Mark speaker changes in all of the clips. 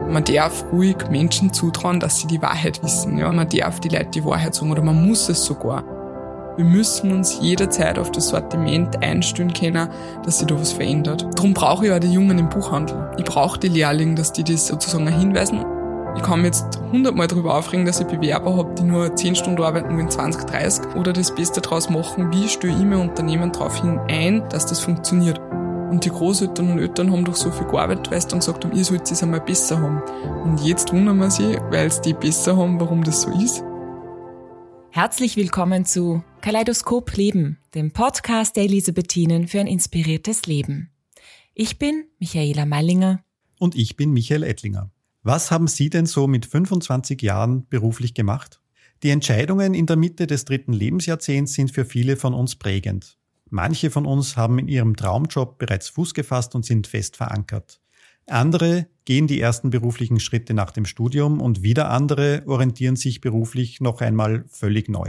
Speaker 1: Man darf ruhig Menschen zutrauen, dass sie die Wahrheit wissen. Ja? Man darf die Leute die Wahrheit sagen oder man muss es sogar. Wir müssen uns jederzeit auf das Sortiment einstellen können, dass sich da was verändert. Darum brauche ich auch die Jungen im Buchhandel. Ich brauche die Lehrlinge, dass die das sozusagen hinweisen. Ich kann mich jetzt hundertmal darüber aufregen, dass ich Bewerber habe, die nur 10 Stunden arbeiten in 20, 30 oder das Beste daraus machen. Wie stelle ich mein Unternehmen darauf hin ein, dass das funktioniert? Und die Großeltern und Eltern haben doch so viel gearbeitet, weil sie dann gesagt haben, ihr sollt es einmal besser haben. Und jetzt wundern wir sie, weil es die besser haben, warum das so ist.
Speaker 2: Herzlich willkommen zu Kaleidoskop Leben, dem Podcast der Elisabethinen für ein inspiriertes Leben. Ich bin Michaela Meilinger.
Speaker 3: Und ich bin Michael Ettlinger. Was haben Sie denn so mit 25 Jahren beruflich gemacht? Die Entscheidungen in der Mitte des dritten Lebensjahrzehnts sind für viele von uns prägend. Manche von uns haben in ihrem Traumjob bereits Fuß gefasst und sind fest verankert. Andere gehen die ersten beruflichen Schritte nach dem Studium und wieder andere orientieren sich beruflich noch einmal völlig neu.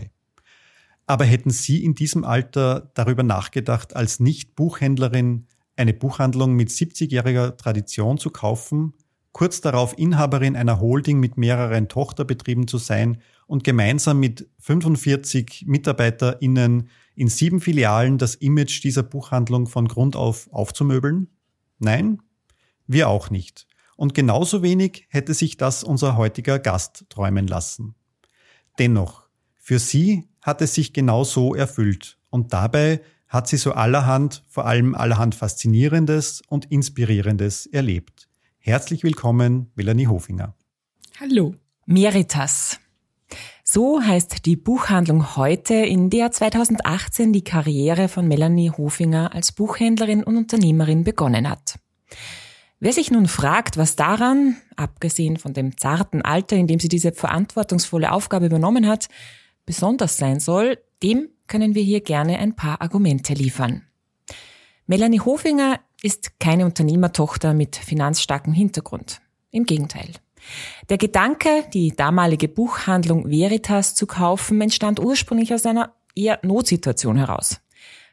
Speaker 3: Aber hätten Sie in diesem Alter darüber nachgedacht, als Nicht-Buchhändlerin eine Buchhandlung mit 70-jähriger Tradition zu kaufen, kurz darauf Inhaberin einer Holding mit mehreren Tochterbetrieben zu sein und gemeinsam mit 45 MitarbeiterInnen in sieben Filialen das Image dieser Buchhandlung von Grund auf aufzumöbeln? Nein, wir auch nicht. Und genauso wenig hätte sich das unser heutiger Gast träumen lassen. Dennoch, für sie hat es sich genau so erfüllt. Und dabei hat sie so allerhand, vor allem allerhand Faszinierendes und Inspirierendes erlebt. Herzlich willkommen, Melanie Hofinger.
Speaker 2: Hallo. Meritas. So heißt die Buchhandlung heute, in der 2018 die Karriere von Melanie Hofinger als Buchhändlerin und Unternehmerin begonnen hat. Wer sich nun fragt, was daran, abgesehen von dem zarten Alter, in dem sie diese verantwortungsvolle Aufgabe übernommen hat, besonders sein soll, dem können wir hier gerne ein paar Argumente liefern. Melanie Hofinger ist keine Unternehmertochter mit finanzstarkem Hintergrund. Im Gegenteil. Der Gedanke, die damalige Buchhandlung Veritas zu kaufen, entstand ursprünglich aus einer eher Notsituation heraus.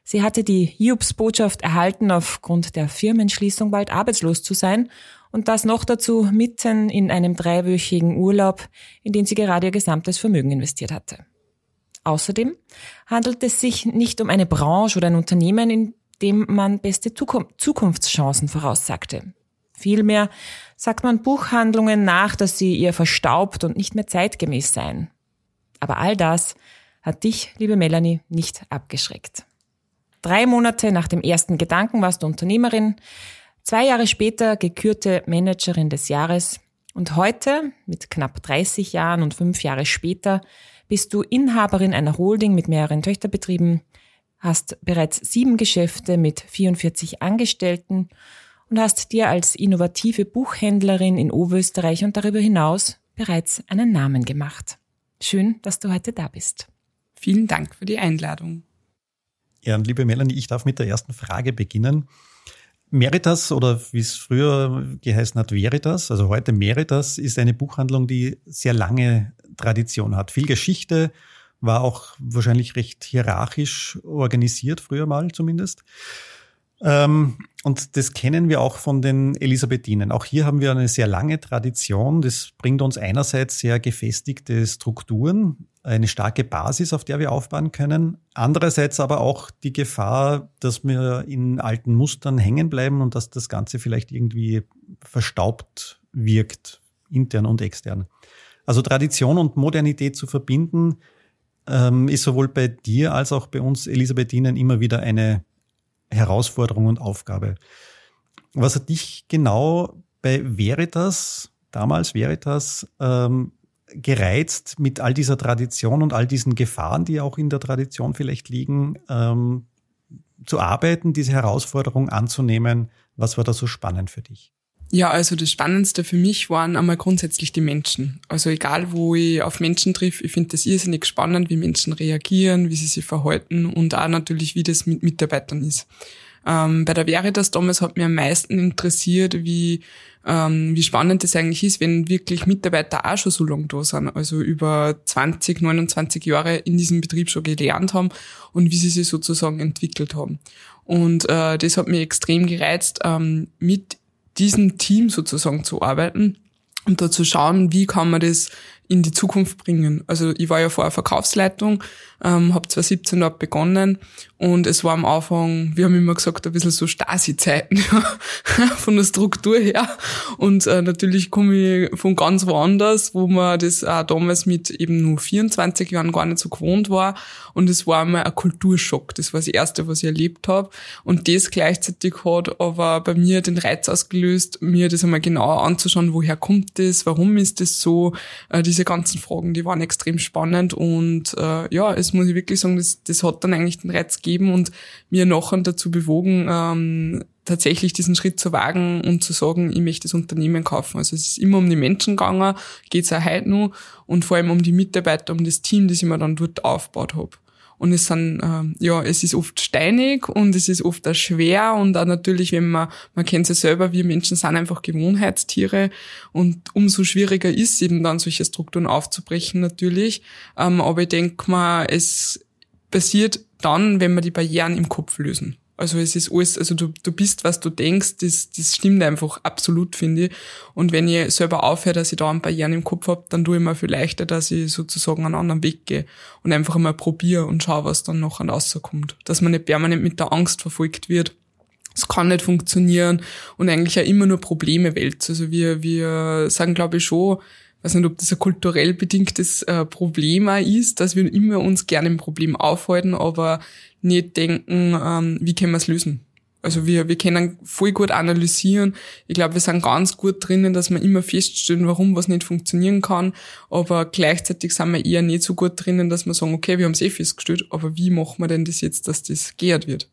Speaker 2: Sie hatte die Hiobs-Botschaft erhalten, aufgrund der Firmenschließung bald arbeitslos zu sein und das noch dazu mitten in einem dreiwöchigen Urlaub, in den sie gerade ihr gesamtes Vermögen investiert hatte. Außerdem handelt es sich nicht um eine Branche oder ein Unternehmen, in dem man beste Zukunftschancen voraussagte. Vielmehr sagt man Buchhandlungen nach, dass sie ihr verstaubt und nicht mehr zeitgemäß seien. Aber all das hat dich, liebe Melanie, nicht abgeschreckt. Drei Monate nach dem ersten Gedanken warst du Unternehmerin, zwei Jahre später gekürte Managerin des Jahres und heute, mit knapp 30 Jahren und fünf Jahre später, bist du Inhaberin einer Holding mit mehreren Töchterbetrieben, hast bereits sieben Geschäfte mit 44 Angestellten und hast dir als innovative Buchhändlerin in Oberösterreich und darüber hinaus bereits einen Namen gemacht. Schön, dass du heute da bist.
Speaker 1: Vielen Dank für die Einladung.
Speaker 3: Ja, und liebe Melanie, ich darf mit der ersten Frage beginnen. Meritas oder wie es früher geheißen hat, Veritas, also heute Meritas, ist eine Buchhandlung, die sehr lange Tradition hat. Viel Geschichte, war auch wahrscheinlich recht hierarchisch organisiert, früher mal zumindest. Ähm, und das kennen wir auch von den Elisabethinen. Auch hier haben wir eine sehr lange Tradition. Das bringt uns einerseits sehr gefestigte Strukturen, eine starke Basis, auf der wir aufbauen können. Andererseits aber auch die Gefahr, dass wir in alten Mustern hängen bleiben und dass das Ganze vielleicht irgendwie verstaubt wirkt, intern und extern. Also Tradition und Modernität zu verbinden, ähm, ist sowohl bei dir als auch bei uns Elisabethinen immer wieder eine Herausforderung und Aufgabe. Was hat dich genau bei Veritas, damals Veritas, ähm, gereizt mit all dieser Tradition und all diesen Gefahren, die auch in der Tradition vielleicht liegen, ähm, zu arbeiten, diese Herausforderung anzunehmen? Was war da so spannend für dich?
Speaker 1: Ja, also das Spannendste für mich waren einmal grundsätzlich die Menschen. Also egal, wo ich auf Menschen treffe, ich finde das irrsinnig spannend, wie Menschen reagieren, wie sie sich verhalten und auch natürlich, wie das mit Mitarbeitern ist. Ähm, bei der Veritas damals hat mir am meisten interessiert, wie, ähm, wie spannend das eigentlich ist, wenn wirklich Mitarbeiter auch schon so lange da sind, also über 20, 29 Jahre in diesem Betrieb schon gelernt haben und wie sie sich sozusagen entwickelt haben. Und äh, das hat mich extrem gereizt, ähm, mit diesem Team sozusagen zu arbeiten und da zu schauen, wie kann man das in die Zukunft bringen. Also ich war ja vorher Verkaufsleitung, ähm, habe 2017 dort begonnen und es war am Anfang, wir haben immer gesagt, ein bisschen so Stasi-Zeiten von der Struktur her. Und äh, natürlich komme ich von ganz woanders, wo man das auch damals mit eben nur 24 Jahren gar nicht so gewohnt war. Und es war einmal ein Kulturschock. Das war das Erste, was ich erlebt habe. Und das gleichzeitig hat aber bei mir den Reiz ausgelöst, mir das einmal genauer anzuschauen, woher kommt das, warum ist das so, äh, diese ganzen Fragen, die waren extrem spannend und äh, ja, es muss ich wirklich sagen, das, das hat dann eigentlich den Reiz gegeben und mir nachher dazu bewogen, ähm, tatsächlich diesen Schritt zu wagen und zu sagen, ich möchte das Unternehmen kaufen. Also es ist immer um die Menschen gegangen, geht es auch heute noch und vor allem um die Mitarbeiter, um das Team, das ich mir dann dort aufgebaut habe. Und es sind, äh, ja, es ist oft steinig und es ist oft auch schwer und auch natürlich, wenn man, man kennt es ja selber, wir Menschen sind einfach Gewohnheitstiere und umso schwieriger ist eben dann solche Strukturen aufzubrechen natürlich. Ähm, aber ich denke mal, es passiert dann, wenn wir die Barrieren im Kopf lösen. Also es ist alles, also du, du bist, was du denkst, das, das stimmt einfach absolut, finde ich. Und wenn ich selber aufhöre, dass ich da ein paar Jahre im Kopf hab, dann tue ich mir viel leichter, dass ich sozusagen einen anderen Weg gehe und einfach mal probiere und schaue, was dann noch rauskommt. Dass man nicht permanent mit der Angst verfolgt wird. Es kann nicht funktionieren und eigentlich ja immer nur Probleme wälzt. Also wir, wir sagen, glaube ich, schon, weiß nicht, ob das ein kulturell bedingtes äh, Problem ist, dass wir immer uns gerne im Problem aufhalten, aber nicht denken, ähm, wie können wir es lösen. Also wir, wir können voll gut analysieren. Ich glaube, wir sind ganz gut drinnen, dass wir immer feststellen, warum was nicht funktionieren kann. Aber gleichzeitig sind wir eher nicht so gut drinnen, dass wir sagen, okay, wir haben es eh festgestellt, aber wie machen wir denn das jetzt, dass das geehrt wird?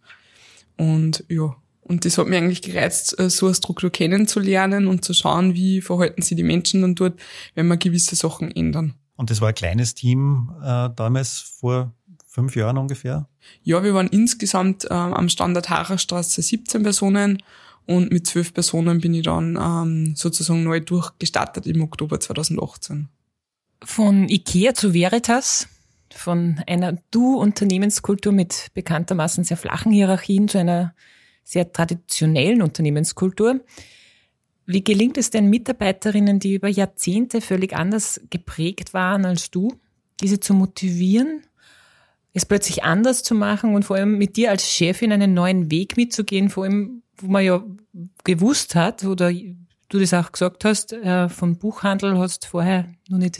Speaker 1: Und ja, und das hat mir eigentlich gereizt, äh, so eine Struktur kennenzulernen und zu schauen, wie verhalten sich die Menschen dann dort, wenn wir gewisse Sachen ändern.
Speaker 3: Und das war ein kleines Team äh, damals vor fünf Jahren ungefähr?
Speaker 1: Ja, wir waren insgesamt äh, am Standort Harerstraße 17 Personen und mit zwölf Personen bin ich dann ähm, sozusagen neu durchgestartet im Oktober 2018.
Speaker 2: Von IKEA zu Veritas, von einer Du-Unternehmenskultur mit bekanntermaßen sehr flachen Hierarchien zu einer sehr traditionellen Unternehmenskultur. Wie gelingt es denn Mitarbeiterinnen, die über Jahrzehnte völlig anders geprägt waren als du, diese zu motivieren, es plötzlich anders zu machen und vor allem mit dir als Chefin einen neuen Weg mitzugehen, vor allem, wo man ja gewusst hat oder du das auch gesagt hast, äh, von Buchhandel hast vorher noch nicht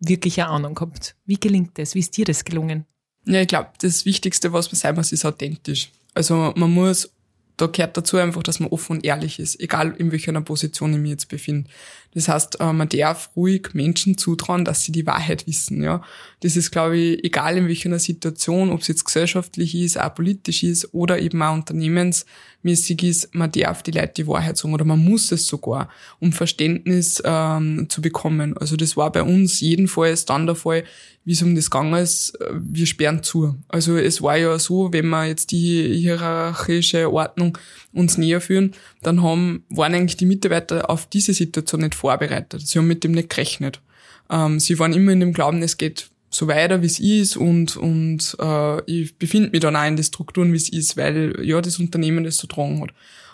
Speaker 2: wirklich eine Ahnung gehabt. Wie gelingt das? Wie ist dir das gelungen?
Speaker 1: Ja, ich glaube, das Wichtigste, was man sein muss, ist authentisch. Also man muss da gehört dazu einfach, dass man offen und ehrlich ist, egal in welcher Position ich mich jetzt befinde. Das heißt, äh, man darf ruhig Menschen zutrauen, dass sie die Wahrheit wissen, ja. Das ist, glaube ich, egal in welcher Situation, ob es jetzt gesellschaftlich ist, auch politisch ist oder eben auch unternehmensmäßig ist, man darf die Leute die Wahrheit sagen oder man muss es sogar, um Verständnis ähm, zu bekommen. Also das war bei uns jedenfalls dann der Fall, wie es um das gegangen ist, äh, wir sperren zu. Also es war ja so, wenn wir jetzt die hierarchische Ordnung uns näher führen, dann haben, waren eigentlich die Mitarbeiter auf diese Situation nicht vorbereitet. Sie haben mit dem nicht gerechnet. Ähm, sie waren immer in dem Glauben, es geht so weiter, wie es ist und, und äh, ich befinde mich dann auch in den Strukturen, wie es ist, weil ja das Unternehmen das so tragen hat.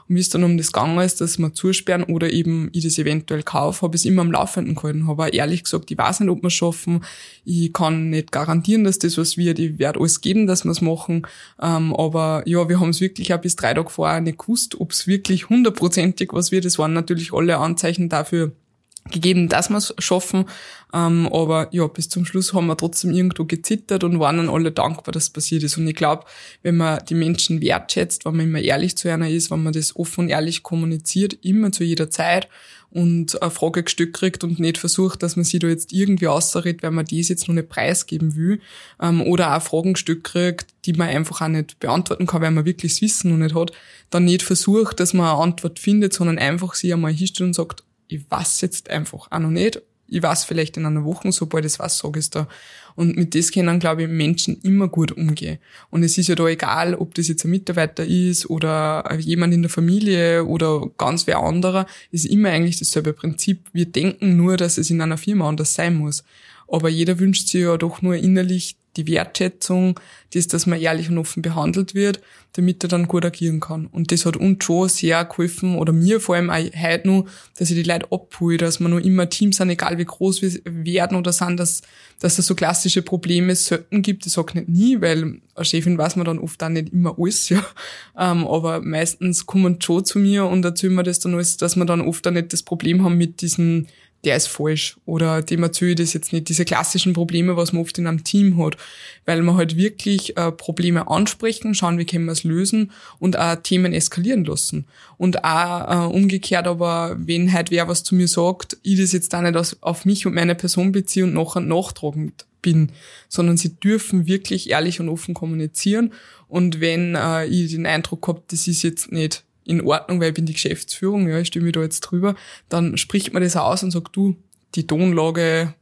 Speaker 1: Und wie es dann um das gegangen ist, dass wir zusperren oder eben ich das eventuell kaufe, habe ich es immer am Laufenden gehalten. Auch ehrlich gesagt, ich weiß nicht, ob wir schaffen. Ich kann nicht garantieren, dass das was wird. Ich werde alles geben, dass wir es machen. Ähm, aber ja, wir haben es wirklich auch bis drei Tage vorher nicht gewusst, ob es wirklich hundertprozentig was wird. Es waren natürlich alle Anzeichen dafür, gegeben, dass wir es schaffen. Ähm, aber ja, bis zum Schluss haben wir trotzdem irgendwo gezittert und waren dann alle dankbar, dass es passiert ist. Und ich glaube, wenn man die Menschen wertschätzt, wenn man immer ehrlich zu einer ist, wenn man das offen und ehrlich kommuniziert, immer zu jeder Zeit und eine Frage gestellt kriegt und nicht versucht, dass man sie da jetzt irgendwie ausredet, weil man das jetzt noch nicht preisgeben will, ähm, oder auch Fragen gestellt kriegt, die man einfach auch nicht beantworten kann, weil man wirklich das Wissen noch nicht hat, dann nicht versucht, dass man eine Antwort findet, sondern einfach sie einmal hinstellt und sagt, ich weiß jetzt einfach auch noch nicht. Ich weiß vielleicht in einer Woche, sobald ich weiß, sage ich da. Und mit das können, glaube ich, Menschen immer gut umgehen. Und es ist ja da egal, ob das jetzt ein Mitarbeiter ist oder jemand in der Familie oder ganz wer anderer. Ist immer eigentlich dasselbe Prinzip. Wir denken nur, dass es in einer Firma anders sein muss. Aber jeder wünscht sich ja doch nur innerlich die Wertschätzung, das, dass man ehrlich und offen behandelt wird, damit er dann gut agieren kann. Und das hat uns schon sehr geholfen, oder mir vor allem auch heute noch, dass ich die Leute abhole, dass man noch immer Teams sind, egal wie groß wir werden oder sind, dass, dass es so klassische Probleme selten gibt. Ich sage nicht nie, weil als Chefin weiß man dann oft auch nicht immer alles, ja. Ähm, aber meistens kommen schon zu mir und erzählen mir das dann alles, dass wir dann oft auch nicht das Problem haben mit diesen der ist falsch oder dem erzähle ich das jetzt nicht. Diese klassischen Probleme, was man oft in einem Team hat, weil man halt wirklich äh, Probleme ansprechen, schauen, wie können wir es lösen und auch Themen eskalieren lassen. Und auch äh, umgekehrt, aber wenn halt wer was zu mir sagt, ich das jetzt auch nicht auf mich und meine Person beziehe und nachher nachtragend bin, sondern sie dürfen wirklich ehrlich und offen kommunizieren. Und wenn äh, ich den Eindruck habe, das ist jetzt nicht in Ordnung, weil ich bin die Geschäftsführung, ja, ich stehe mir da jetzt drüber, dann spricht man das aus und sagt, du, die Tonlage,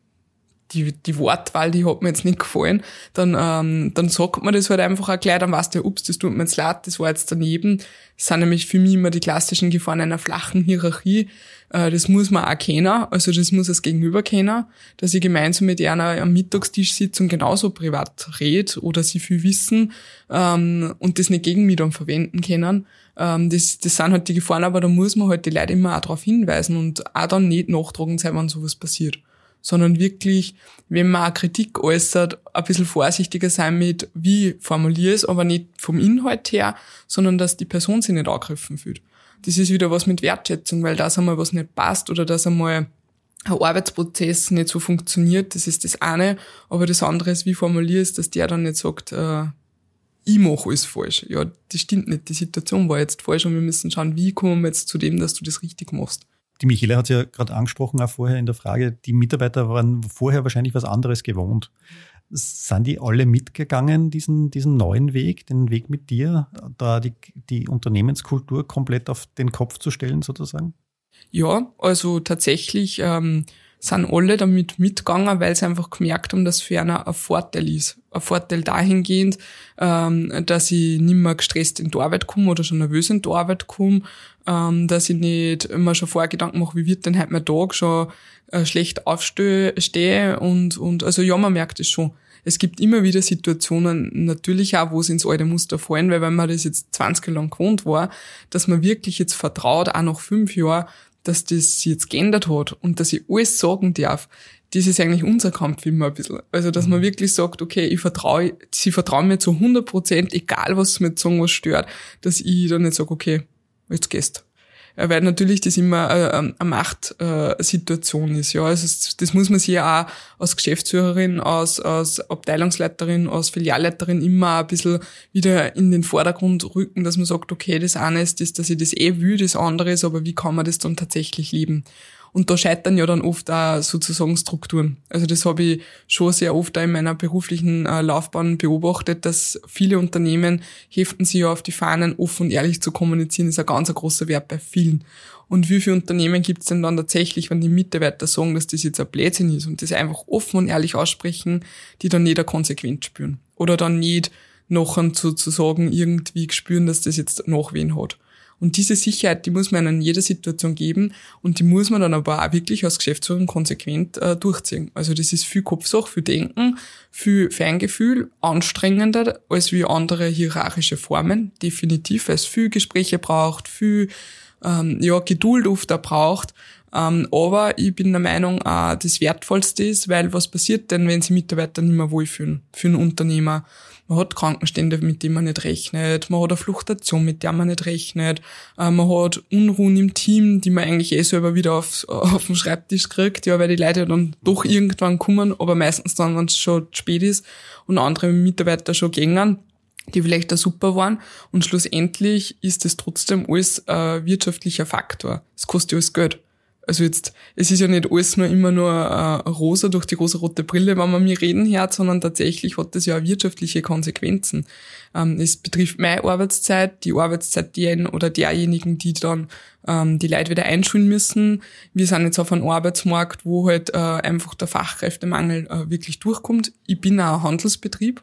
Speaker 1: die, die Wortwahl, die hat mir jetzt nicht gefallen, dann, ähm, dann sagt man das halt einfach auch gleich, dann weißt du, ups, das tut mir jetzt leid, das war jetzt daneben. Das sind nämlich für mich immer die klassischen Gefahren einer flachen Hierarchie. Äh, das muss man auch kennen, also das muss das Gegenüber kennen, dass ich gemeinsam mit einer am Mittagstisch sitze und genauso privat red oder sie viel wissen ähm, und das nicht gegen mich dann verwenden können. Ähm, das, das sind halt die Gefahren, aber da muss man halt die Leute immer auch darauf hinweisen und auch dann nicht nachtragend sein, wenn sowas passiert sondern wirklich, wenn man auch Kritik äußert, ein bisschen vorsichtiger sein mit, wie formuliere es, aber nicht vom Inhalt her, sondern dass die Person sich nicht angegriffen fühlt. Das ist wieder was mit Wertschätzung, weil das einmal was nicht passt oder dass einmal ein Arbeitsprozess nicht so funktioniert, das ist das eine, aber das andere ist, wie formuliere es, dass der dann nicht sagt, äh, ich mache alles falsch. Ja, das stimmt nicht, die Situation war jetzt falsch und wir müssen schauen, wie kommen wir jetzt zu dem, dass du das richtig machst.
Speaker 3: Die Michaela hat ja gerade angesprochen, auch vorher in der Frage, die Mitarbeiter waren vorher wahrscheinlich was anderes gewohnt. Sind die alle mitgegangen, diesen, diesen neuen Weg, den Weg mit dir, da die, die Unternehmenskultur komplett auf den Kopf zu stellen, sozusagen?
Speaker 1: Ja, also tatsächlich ähm, sind alle damit mitgegangen, weil sie einfach gemerkt haben, dass für einer ein Vorteil ist. Ein Vorteil dahingehend, ähm, dass ich nicht mehr gestresst in die Arbeit komme oder schon nervös in die Arbeit komme, ähm, dass ich nicht immer schon vorher Gedanken mache, wie wird denn heute mein Tag schon äh, schlecht aufstehe und, und also ja, man merkt es schon. Es gibt immer wieder Situationen, natürlich auch, wo es ins alte Muster fallen, weil wenn man das jetzt 20 Jahre lang gewohnt war, dass man wirklich jetzt vertraut, auch nach fünf Jahren, dass das sich jetzt geändert hat und dass ich alles sagen darf, das ist eigentlich unser Kampf immer ein bisschen. Also, dass man mhm. wirklich sagt, okay, ich vertraue, sie vertrauen mir zu 100 Prozent, egal was sie mir sagen, was stört, dass ich dann nicht sage, okay, jetzt gehst. Ja, weil natürlich das immer äh, eine Machtsituation ist. Ja, also das muss man sich ja auch als Geschäftsführerin, als, als Abteilungsleiterin, als Filialleiterin immer ein bisschen wieder in den Vordergrund rücken, dass man sagt, okay, das eine ist das, dass ich das eh will, das andere ist, aber wie kann man das dann tatsächlich leben? Und da scheitern ja dann oft auch sozusagen Strukturen. Also das habe ich schon sehr oft auch in meiner beruflichen äh, Laufbahn beobachtet, dass viele Unternehmen heften sich ja auf die Fahnen, offen und ehrlich zu kommunizieren, ist ein ganz großer Wert bei vielen. Und wie viele Unternehmen gibt es denn dann tatsächlich, wenn die Mitarbeiter sagen, dass das jetzt ein Blödsinn ist und das einfach offen und ehrlich aussprechen, die dann nicht eine Konsequenz spüren. Oder dann nicht nachher sozusagen irgendwie spüren, dass das jetzt Nachwehen hat. Und diese Sicherheit, die muss man in jeder Situation geben und die muss man dann aber auch wirklich als Geschäftsführer konsequent äh, durchziehen. Also das ist viel Kopfsache, viel Denken, viel Feingefühl, anstrengender als wie andere hierarchische Formen, definitiv, weil es viel Gespräche braucht, viel ähm, ja, Geduld oft auch braucht. Ähm, aber ich bin der Meinung, äh, das Wertvollste ist, weil was passiert denn, wenn sie Mitarbeiter nicht mehr wohlfühlen für einen Unternehmer? Man hat Krankenstände, mit denen man nicht rechnet. Man hat eine Fluktuation, mit der man nicht rechnet. Äh, man hat Unruhen im Team, die man eigentlich eh selber wieder auf, auf den Schreibtisch kriegt, ja, weil die Leute dann doch irgendwann kommen, aber meistens dann, wenn es schon spät ist und andere Mitarbeiter schon gängen die vielleicht da super waren. Und schlussendlich ist es trotzdem alles ein wirtschaftlicher Faktor. Es kostet alles Geld. Also jetzt, es ist ja nicht alles nur immer nur äh, rosa durch die rosa-rote Brille, wenn man mir reden hört, sondern tatsächlich hat das ja auch wirtschaftliche Konsequenzen. Ähm, es betrifft meine Arbeitszeit, die Arbeitszeit derjenigen oder derjenigen, die dann ähm, die Leute wieder einschulen müssen. Wir sind jetzt auf einem Arbeitsmarkt, wo halt äh, einfach der Fachkräftemangel äh, wirklich durchkommt. Ich bin auch ein Handelsbetrieb,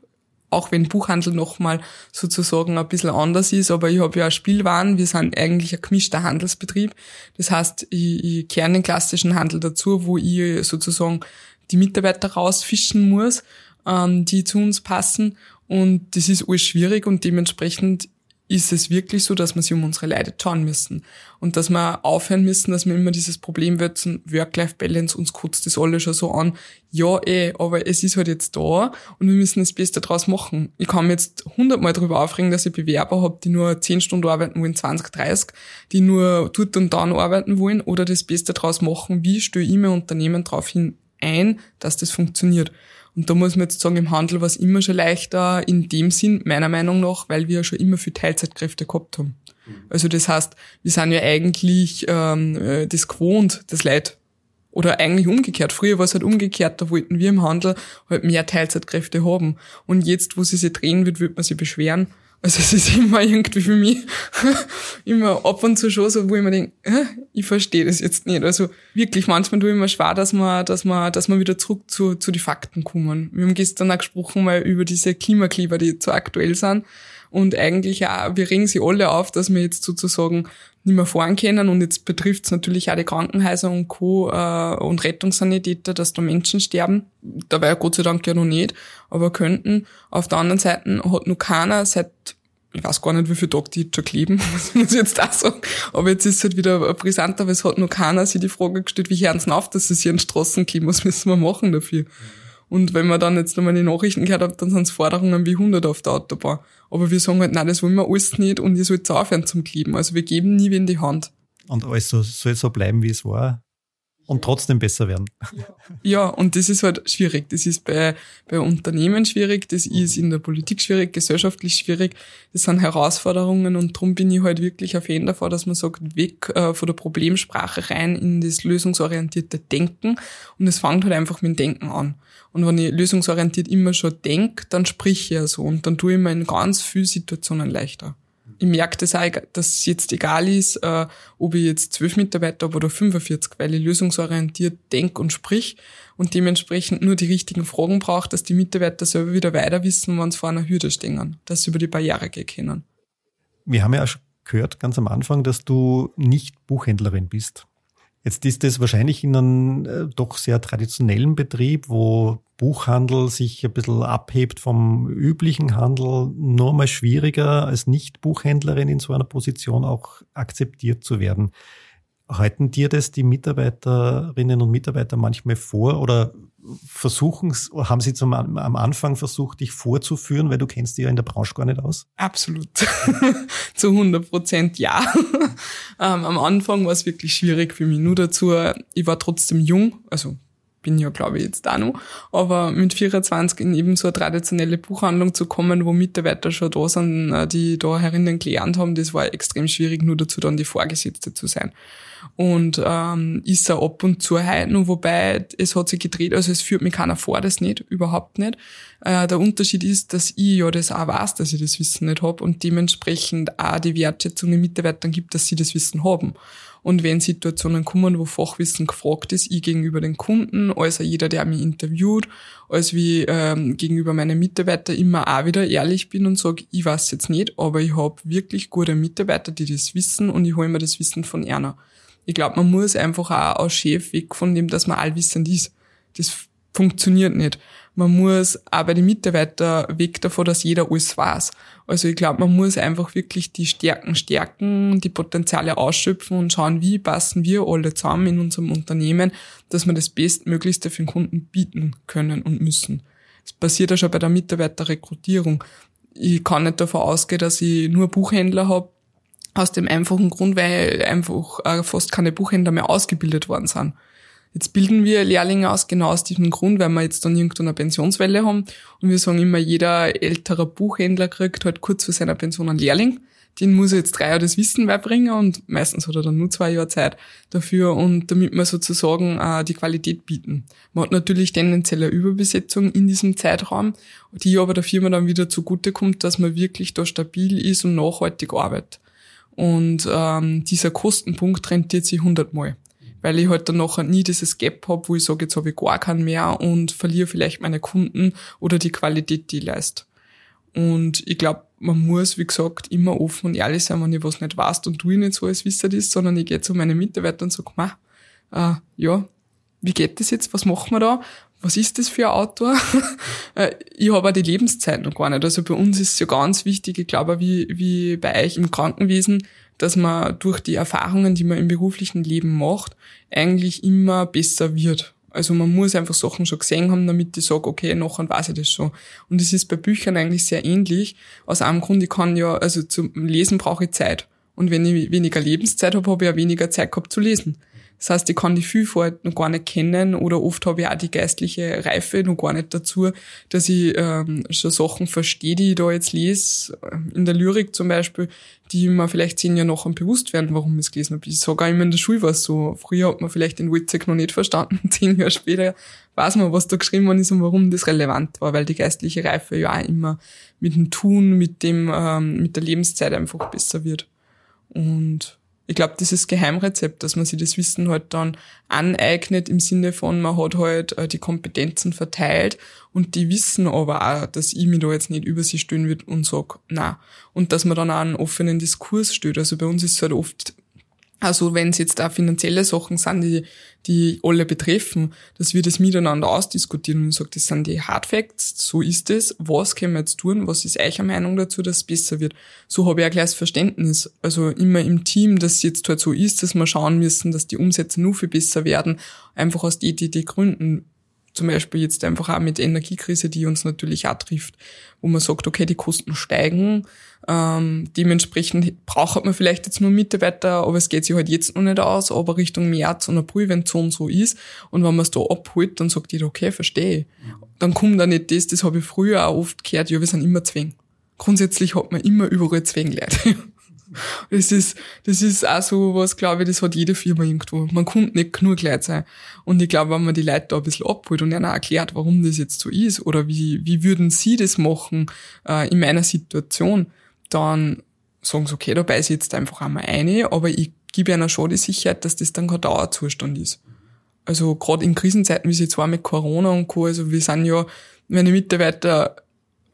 Speaker 1: auch wenn Buchhandel nochmal sozusagen ein bisschen anders ist, aber ich habe ja Spielwaren, wir sind eigentlich ein gemischter Handelsbetrieb. Das heißt, ich, ich kehre den klassischen Handel dazu, wo ich sozusagen die Mitarbeiter rausfischen muss ähm, die zu uns passen. Und das ist alles schwierig und dementsprechend ist es wirklich so, dass wir sich um unsere Leute schauen müssen. Und dass wir aufhören müssen, dass wir immer dieses Problem würzen, Work-Life-Balance, uns kotzt das alle schon so an. Ja, eh, aber es ist halt jetzt da und wir müssen das Beste draus machen. Ich kann mir jetzt hundertmal darüber aufregen, dass ich Bewerber habe, die nur 10 Stunden arbeiten wollen, 20, 30, die nur dort und dann arbeiten wollen oder das Beste draus machen. Wie stelle ich mein Unternehmen darauf hin ein, dass das funktioniert? Und da muss man jetzt sagen, im Handel war es immer schon leichter in dem Sinn, meiner Meinung nach, weil wir ja schon immer viel Teilzeitkräfte gehabt haben. Mhm. Also das heißt, wir sind ja eigentlich ähm, äh, das gewohnt, das Leid. Oder eigentlich umgekehrt. Früher war es halt umgekehrt, da wollten wir im Handel halt mehr Teilzeitkräfte haben. Und jetzt, wo sie sich drehen wird, wird man sich beschweren. Also es ist immer irgendwie für mich immer ab und zu schon so, wo ich mir denke, ich verstehe das jetzt nicht. Also wirklich, manchmal tue ich mir schwer, dass man, dass man, dass man wieder zurück zu, zu den Fakten kommen. Wir haben gestern auch gesprochen mal über diese Klimakleber, die so aktuell sind. Und eigentlich auch, wir regen sie alle auf, dass wir jetzt sozusagen nicht mehr fahren können. Und jetzt betrifft es natürlich auch die Krankenhäuser und Co. Äh, und Rettungssanitäter, dass da Menschen sterben. Dabei Gott sei Dank ja noch nicht, aber könnten. Auf der anderen Seite hat noch keiner seit ich weiß gar nicht, wie viele Tage die jetzt schon kleben, muss ich jetzt auch sagen. Aber jetzt ist es halt wieder brisant, aber es hat noch keiner sich die Frage gestellt, wie hören sie auf, dass hier in Straßen kleben, was müssen wir machen dafür? Und wenn man dann jetzt nochmal die Nachrichten gehört hat, dann sind es Forderungen wie 100 auf der Autobahn. Aber wir sagen halt, nein, das wollen wir alles nicht und ihr sollt aufhören zum Kleben. Also wir geben nie in die Hand.
Speaker 3: Und alles so, soll so bleiben, wie es war und trotzdem besser werden.
Speaker 1: Ja, und das ist halt schwierig. Das ist bei, bei Unternehmen schwierig, das ist in der Politik schwierig, gesellschaftlich schwierig. Das sind Herausforderungen und darum bin ich halt wirklich ein Fan davor, dass man sagt, weg äh, von der Problemsprache rein in das lösungsorientierte Denken. Und es fängt halt einfach mit dem Denken an. Und wenn ich lösungsorientiert immer schon denke, dann sprich ich ja so und dann tue ich mir in ganz vielen Situationen leichter ich merke das auch, dass es jetzt egal ist, äh, ob ich jetzt zwölf Mitarbeiter habe oder 45, weil ich lösungsorientiert denk und sprich und dementsprechend nur die richtigen Fragen brauche, dass die Mitarbeiter selber wieder weiter wissen, wenn sie vor einer Hürde stehen, dass sie über die Barriere gehen können.
Speaker 3: Wir haben ja auch schon gehört ganz am Anfang, dass du nicht Buchhändlerin bist. Jetzt ist das wahrscheinlich in einem äh, doch sehr traditionellen Betrieb, wo Buchhandel sich ein bisschen abhebt vom üblichen Handel, nur mal schwieriger als Nicht-Buchhändlerin in so einer Position auch akzeptiert zu werden. Halten dir das die Mitarbeiterinnen und Mitarbeiter manchmal vor oder versuchen, haben sie zum, am Anfang versucht, dich vorzuführen, weil du kennst dich ja in der Branche gar nicht aus?
Speaker 1: Absolut. Zu 100 Prozent ja. ähm, am Anfang war es wirklich schwierig für mich. Nur dazu, ich war trotzdem jung, also bin ja, glaube ich, jetzt auch noch. Aber mit 24 in eben so eine traditionelle Buchhandlung zu kommen, wo Mitarbeiter schon da sind, äh, die da herinnen gelernt haben, das war extrem schwierig, nur dazu dann die Vorgesetzte zu sein. Und ähm, ist er ab und zu heute noch, wobei es hat sich gedreht, also es führt mich keiner vor, das nicht, überhaupt nicht. Äh, der Unterschied ist, dass ich ja das auch weiß, dass ich das Wissen nicht habe und dementsprechend auch die Wertschätzung den Mitarbeitern gibt, dass sie das Wissen haben. Und wenn Situationen kommen, wo Fachwissen gefragt ist, ich gegenüber den Kunden, also jeder, der mich interviewt, als wie ähm, gegenüber meinen Mitarbeitern immer auch wieder ehrlich bin und sage, ich weiß jetzt nicht, aber ich habe wirklich gute Mitarbeiter, die das wissen und ich hole mir das Wissen von einer. Ich glaube, man muss einfach auch als Chef weg von dem, dass man allwissend ist. Das funktioniert nicht man muss auch bei den Mitarbeitern weg davon, dass jeder alles weiß. Also ich glaube, man muss einfach wirklich die Stärken stärken, die Potenziale ausschöpfen und schauen, wie passen wir alle zusammen in unserem Unternehmen, dass wir das Bestmöglichste für den Kunden bieten können und müssen. Das passiert ja schon bei der Mitarbeiterrekrutierung. Ich kann nicht davon ausgehen, dass ich nur Buchhändler habe, aus dem einfachen Grund, weil einfach äh, fast keine Buchhändler mehr ausgebildet worden sind. Jetzt bilden wir Lehrlinge aus, genau aus diesem Grund, weil wir jetzt dann irgendeine Pensionswelle haben. Und wir sagen immer, jeder ältere Buchhändler kriegt halt kurz vor seiner Pension einen Lehrling. Den muss er jetzt drei Jahre das Wissen beibringen und meistens hat er dann nur zwei Jahre Zeit dafür und damit wir sozusagen äh, die Qualität bieten. Man hat natürlich tendenziell eine Überbesetzung in diesem Zeitraum, die aber der Firma dann wieder zugute kommt, dass man wirklich da stabil ist und nachhaltig arbeitet. Und ähm, dieser Kostenpunkt rentiert sich hundertmal weil ich halt dann nachher nie dieses Gap habe, wo ich sage, jetzt habe ich gar keinen mehr und verliere vielleicht meine Kunden oder die Qualität, die ich leiste. Und ich glaube, man muss, wie gesagt, immer offen und ehrlich sein, wenn ich was nicht weiß und du nicht so als Wisser ist, sondern ich gehe zu meinen Mitarbeitern und sage, ma, äh, ja, wie geht das jetzt? Was machen wir da? Was ist das für ein Autor? Äh, ich habe auch die Lebenszeit noch gar nicht. Also bei uns ist es ja ganz wichtig, ich glaube, wie, wie bei euch im Krankenwesen, dass man durch die Erfahrungen, die man im beruflichen Leben macht, eigentlich immer besser wird. Also man muss einfach Sachen schon gesehen haben, damit ich sage, okay, nachher weiß ich das schon. Und es ist bei Büchern eigentlich sehr ähnlich. Aus einem Grund, ich kann ja, also zum Lesen brauche ich Zeit. Und wenn ich weniger Lebenszeit habe, habe ich auch weniger Zeit gehabt zu lesen. Das heißt, ich kann die Vielfalt noch gar nicht kennen oder oft habe ich auch die geistliche Reife noch gar nicht dazu, dass ich ähm, schon Sachen verstehe, die ich da jetzt lese, in der Lyrik zum Beispiel, die mir vielleicht zehn Jahre nachher bewusst werden, warum ich es gelesen habe. Ich sage auch immer in der Schule war es so. Früher hat man vielleicht den Witzek noch nicht verstanden, zehn Jahre später weiß man, was da geschrieben worden ist und warum das relevant war, weil die geistliche Reife ja auch immer mit dem Tun, mit dem, ähm, mit der Lebenszeit einfach besser wird. Und ich glaube, dieses Geheimrezept, dass man sich das Wissen halt dann aneignet im Sinne von, man hat halt äh, die Kompetenzen verteilt und die wissen aber auch, dass ich mich da jetzt nicht über sie stellen wird und sag, na. Und dass man dann auch einen offenen Diskurs stellt. Also bei uns ist es halt oft also wenn es jetzt auch finanzielle Sachen sind, die, die alle betreffen, dass wir das miteinander ausdiskutieren und sagen, das sind die Hard Facts, so ist es, was können wir jetzt tun, was ist eure Meinung dazu, dass es besser wird. So habe ich ein kleines Verständnis. Also immer im Team, dass es jetzt halt so ist, dass wir schauen müssen, dass die Umsätze nur viel besser werden, einfach aus die, die Gründen zum Beispiel jetzt einfach auch mit Energiekrise, die uns natürlich auch trifft, wo man sagt, okay, die Kosten steigen, ähm, dementsprechend braucht man vielleicht jetzt nur Mitarbeiter, aber es geht sich halt jetzt noch nicht aus, aber Richtung März und April, wenn es so und so ist und wenn man es da abholt, dann sagt jeder, okay, verstehe. Dann kommt da nicht das, das habe ich früher auch oft gehört, ja, wir sind immer Zwäng. Grundsätzlich hat man immer überall Zwängleute. Das ist, das ist auch so was, glaube ich, das hat jede Firma irgendwo. Man kommt nicht genug Leute sein. Und ich glaube, wenn man die Leute da ein bisschen abholt und ihnen auch erklärt, warum das jetzt so ist oder wie, wie würden sie das machen äh, in meiner Situation, dann sagen sie, okay, da beiße jetzt einfach einmal eine, aber ich gebe ihnen schon die Sicherheit, dass das dann kein Dauerzustand ist. Also gerade in Krisenzeiten, wie sie zwar mit Corona und Co., also wir sind ja, meine Mitarbeiter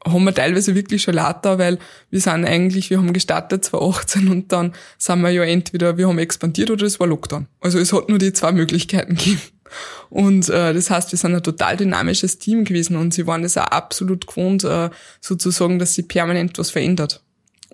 Speaker 1: haben wir teilweise wirklich schon lauter, weil wir sind eigentlich, wir haben gestartet 2018 und dann sind wir ja entweder, wir haben expandiert oder es war Lockdown. Also es hat nur die zwei Möglichkeiten gegeben. Und äh, das heißt, wir sind ein total dynamisches Team gewesen und sie waren das auch absolut gewohnt, äh, sozusagen, dass sich permanent was verändert.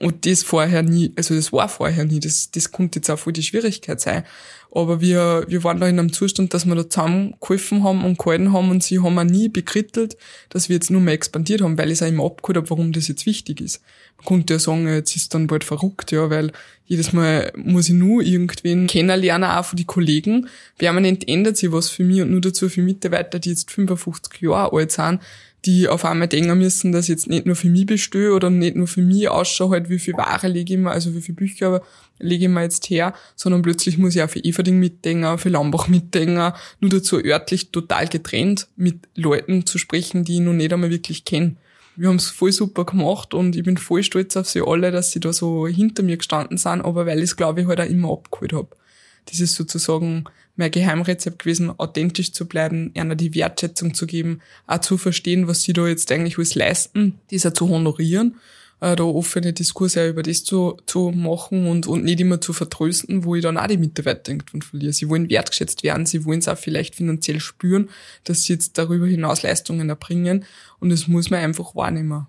Speaker 1: Und das vorher nie, also das war vorher nie, das, das konnte jetzt auch voll die Schwierigkeit sein. Aber wir, wir waren da in einem Zustand, dass wir da zusammengeholfen haben und gehalten haben und sie haben auch nie bekrittelt, dass wir jetzt nur mehr expandiert haben, weil ich es auch immer abgeholt habe, warum das jetzt wichtig ist. Man konnte ja sagen, jetzt ist dann bald verrückt, ja, weil jedes Mal muss ich nur irgendwen kennenlernen, auch von die Kollegen. Permanent ändert sich was für mich und nur dazu für Mitarbeiter, die jetzt 55 Jahre alt sind, die auf einmal denken müssen, dass ich jetzt nicht nur für mich bestehe oder nicht nur für mich ausschaue, halt wie viel Ware lege ich mir, also wie viel Bücher lege ich mir jetzt her, sondern plötzlich muss ich auch für Everding mitdenken, für Lambach mitdenken, nur dazu örtlich total getrennt mit Leuten zu sprechen, die ich noch nicht einmal wirklich kenne. Wir haben es voll super gemacht und ich bin voll stolz auf sie alle, dass sie da so hinter mir gestanden sind, aber weil ich es, glaube ich, halt auch immer abgeholt habe. Das ist sozusagen mein Geheimrezept gewesen, authentisch zu bleiben, einer die Wertschätzung zu geben, auch zu verstehen, was sie da jetzt eigentlich alles leisten, dieser zu honorieren, äh, da offene Diskurse über das zu, zu machen und, und nicht immer zu vertrösten, wo ich dann auch die Mitarbeiter irgendwann verliere. Sie wollen wertgeschätzt werden, sie wollen es auch vielleicht finanziell spüren, dass sie jetzt darüber hinaus Leistungen erbringen und das muss man einfach wahrnehmen.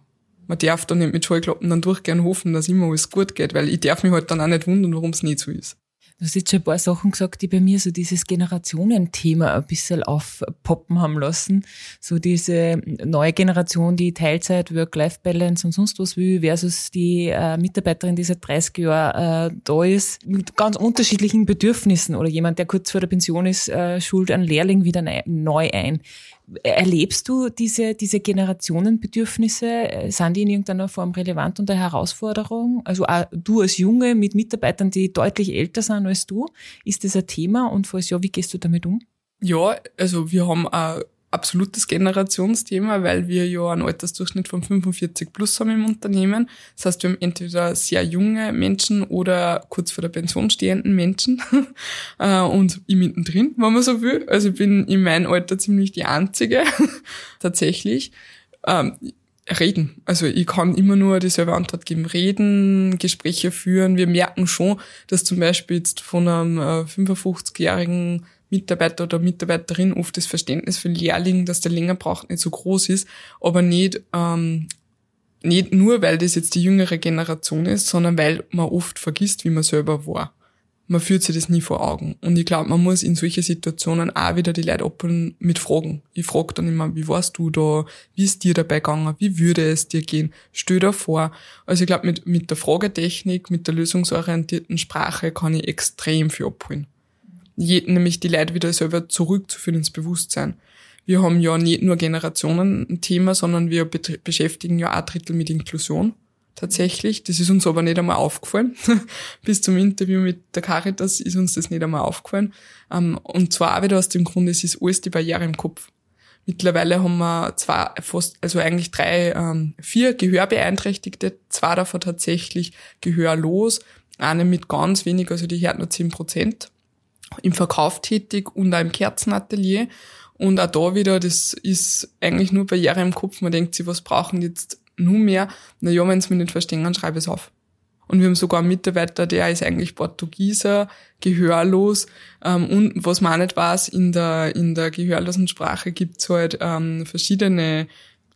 Speaker 1: Man darf da nicht mit Scheuklappen dann durchgehen hoffen, dass immer alles gut geht, weil ich darf mich halt dann auch nicht wundern, warum es nicht so ist.
Speaker 2: Du hast jetzt schon ein paar Sachen gesagt, die bei mir so dieses Generationenthema ein bisschen aufpoppen haben lassen. So diese neue Generation, die Teilzeit, Work-Life-Balance und sonst was will, versus die äh, Mitarbeiterin, die seit 30 Jahren äh, da ist, mit ganz unterschiedlichen Bedürfnissen. Oder jemand, der kurz vor der Pension ist, äh, schult einen Lehrling wieder neu ein. Erlebst du diese, diese Generationenbedürfnisse? Sind die in irgendeiner Form relevant und eine Herausforderung? Also auch du als Junge mit Mitarbeitern, die deutlich älter sind als du, ist das ein Thema? Und falls ja, wie gehst du damit um?
Speaker 1: Ja, also wir haben auch absolutes Generationsthema, weil wir ja einen Altersdurchschnitt von 45 plus haben im Unternehmen. Das heißt, wir haben entweder sehr junge Menschen oder kurz vor der Pension stehenden Menschen äh, und ich mittendrin, wenn man so will. Also ich bin in meinem Alter ziemlich die Einzige, tatsächlich. Ähm, reden. Also ich kann immer nur dieselbe Antwort geben. Reden, Gespräche führen. Wir merken schon, dass zum Beispiel jetzt von einem 55-jährigen äh, Mitarbeiter oder Mitarbeiterin oft das Verständnis für Lehrling, dass der länger braucht, nicht so groß ist, aber nicht, ähm, nicht nur, weil das jetzt die jüngere Generation ist, sondern weil man oft vergisst, wie man selber war man führt sich das nie vor Augen. Und ich glaube, man muss in solche Situationen auch wieder die Leute abholen mit Fragen. Ich frage dann immer, wie warst du da? Wie ist dir dabei gegangen? Wie würde es dir gehen? Stell dir vor. Also ich glaube, mit, mit der Fragetechnik, mit der lösungsorientierten Sprache kann ich extrem viel abholen. Je, nämlich die Leute wieder selber zurückzuführen ins Bewusstsein. Wir haben ja nicht nur Generationen ein Thema, sondern wir beschäftigen ja auch Drittel mit Inklusion tatsächlich. Das ist uns aber nicht einmal aufgefallen. Bis zum Interview mit der Caritas ist uns das nicht einmal aufgefallen. Ähm, und zwar auch wieder aus dem Grund, es ist alles die Barriere im Kopf. Mittlerweile haben wir zwei, fast, also eigentlich drei, ähm, vier Gehörbeeinträchtigte, zwei davon tatsächlich gehörlos, eine mit ganz wenig, also die hört nur zehn Prozent, im Verkauf tätig und auch im Kerzenatelier. Und auch da wieder, das ist eigentlich nur Barriere im Kopf. Man denkt sich, was brauchen jetzt nur mehr, na ja, wenn sie mich nicht verstehen, dann schreibe ich es auf. Und wir haben sogar einen Mitarbeiter, der ist eigentlich Portugieser, gehörlos. Ähm, und was man auch nicht weiß, in der, in der gehörlosen Sprache gibt's halt ähm, verschiedene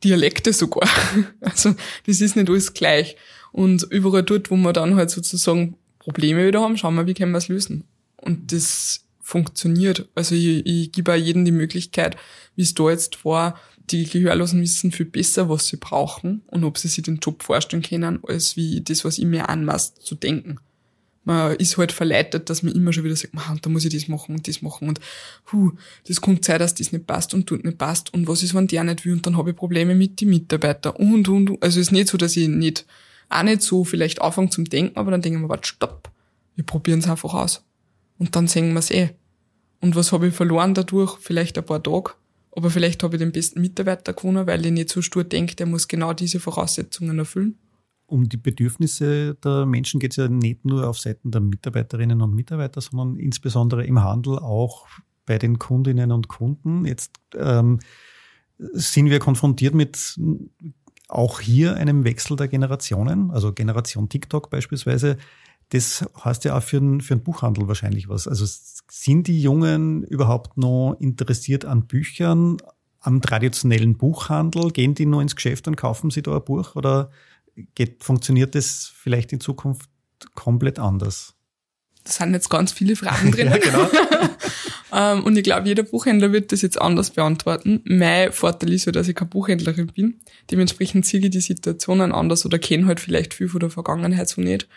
Speaker 1: Dialekte sogar. also das ist nicht alles gleich. Und überall dort, wo wir dann halt sozusagen Probleme wieder haben, schauen wir, wie können wir es lösen. Und das funktioniert. Also ich, ich gebe auch jedem die Möglichkeit, wie es da jetzt war, die Gehörlosen wissen viel besser, was sie brauchen und ob sie sich den Job vorstellen können, als wie das, was ich mir anmaß, zu denken. Man ist halt verleitet, dass man immer schon wieder sagt, man, da muss ich das machen und das machen und hu, das kommt Zeit, dass das nicht passt und tut nicht passt und was ist, wenn der nicht will und dann habe ich Probleme mit den Mitarbeitern und, und, und. Also es ist nicht so, dass ich nicht, auch nicht so vielleicht anfange zum Denken, aber dann denke ich mir, warte, stopp, wir probieren es einfach aus. Und dann sehen wir es eh. Und was habe ich verloren dadurch? Vielleicht ein paar Tage aber vielleicht habe ich den besten Mitarbeiter gewonnen, weil ich nicht so stur denke, der muss genau diese Voraussetzungen erfüllen.
Speaker 3: Um die Bedürfnisse der Menschen geht es ja nicht nur auf Seiten der Mitarbeiterinnen und Mitarbeiter, sondern insbesondere im Handel auch bei den Kundinnen und Kunden. Jetzt ähm, sind wir konfrontiert mit auch hier einem Wechsel der Generationen, also Generation TikTok beispielsweise. Das heißt ja auch für den, für den Buchhandel wahrscheinlich was. Also sind die Jungen überhaupt noch interessiert an Büchern, am traditionellen Buchhandel? Gehen die nur ins Geschäft und kaufen sie da ein Buch? Oder geht, funktioniert das vielleicht in Zukunft komplett anders?
Speaker 1: Das sind jetzt ganz viele Fragen drin. ja, genau. Ähm, und ich glaube, jeder Buchhändler wird das jetzt anders beantworten. Mein Vorteil ist ja, dass ich keine Buchhändlerin bin. Dementsprechend sehe ich die Situationen anders oder kenne halt vielleicht viel von der Vergangenheit so nicht.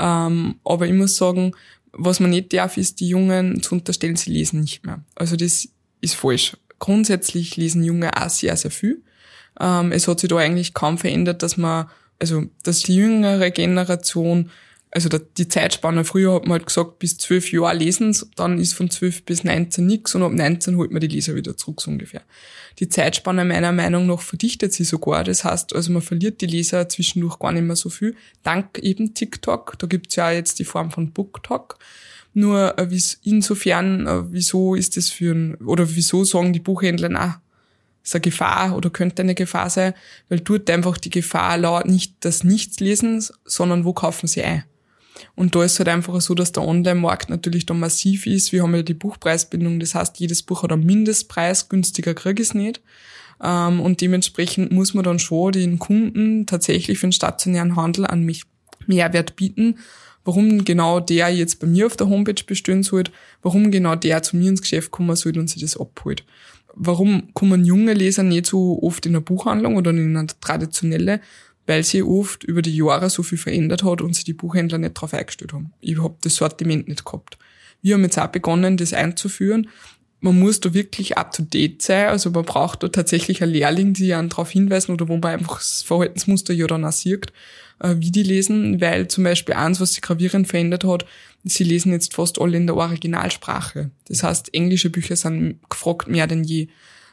Speaker 1: Ähm, aber ich muss sagen, was man nicht darf, ist, die Jungen zu unterstellen, sie lesen nicht mehr. Also das ist falsch. Grundsätzlich lesen Junge auch sehr, sehr viel. Ähm, es hat sich da eigentlich kaum verändert, dass man, also, dass die jüngere Generation also die Zeitspanne, früher hat man halt gesagt, bis zwölf Jahre lesen, dann ist von zwölf bis 19 nix und ab 19 holt man die Leser wieder zurück, so ungefähr. Die Zeitspanne meiner Meinung nach verdichtet sie sogar. Das heißt, also man verliert die Leser zwischendurch gar nicht mehr so viel. Dank eben TikTok. Da gibt's ja jetzt die Form von BookTok. Nur äh, insofern, äh, wieso ist das für ein, oder wieso sagen die Buchhändler, na, ist eine Gefahr oder könnte eine Gefahr sein, weil dort einfach die Gefahr lauert nicht das Nichtslesens, sondern wo kaufen sie ein. Und da ist halt einfach so, dass der Online-Markt natürlich da massiv ist. Wir haben ja die Buchpreisbindung, das heißt, jedes Buch hat einen Mindestpreis, günstiger krieg ich es nicht. Ähm, und dementsprechend muss man dann schon den Kunden tatsächlich für den stationären Handel an mich Mehrwert bieten. Warum genau der jetzt bei mir auf der Homepage bestehen soll, warum genau der zu mir ins Geschäft kommen soll und sich das abholt. Warum kommen junge Leser nicht so oft in eine Buchhandlung oder in eine traditionelle, weil sie oft über die Jahre so viel verändert hat und sie die Buchhändler nicht darauf eingestellt haben. Ich habe das Sortiment nicht gehabt. Wir haben jetzt auch begonnen, das einzuführen. Man muss da wirklich up to date sein. Also man braucht da tatsächlich einen Lehrling, die einen darauf hinweisen oder wo man einfach das Verhaltensmuster ja dann auch sieht, äh, wie die lesen. Weil zum Beispiel eins, was sich gravierend verändert hat, sie lesen jetzt fast alle in der Originalsprache. Das heißt, englische Bücher sind gefragt mehr denn je.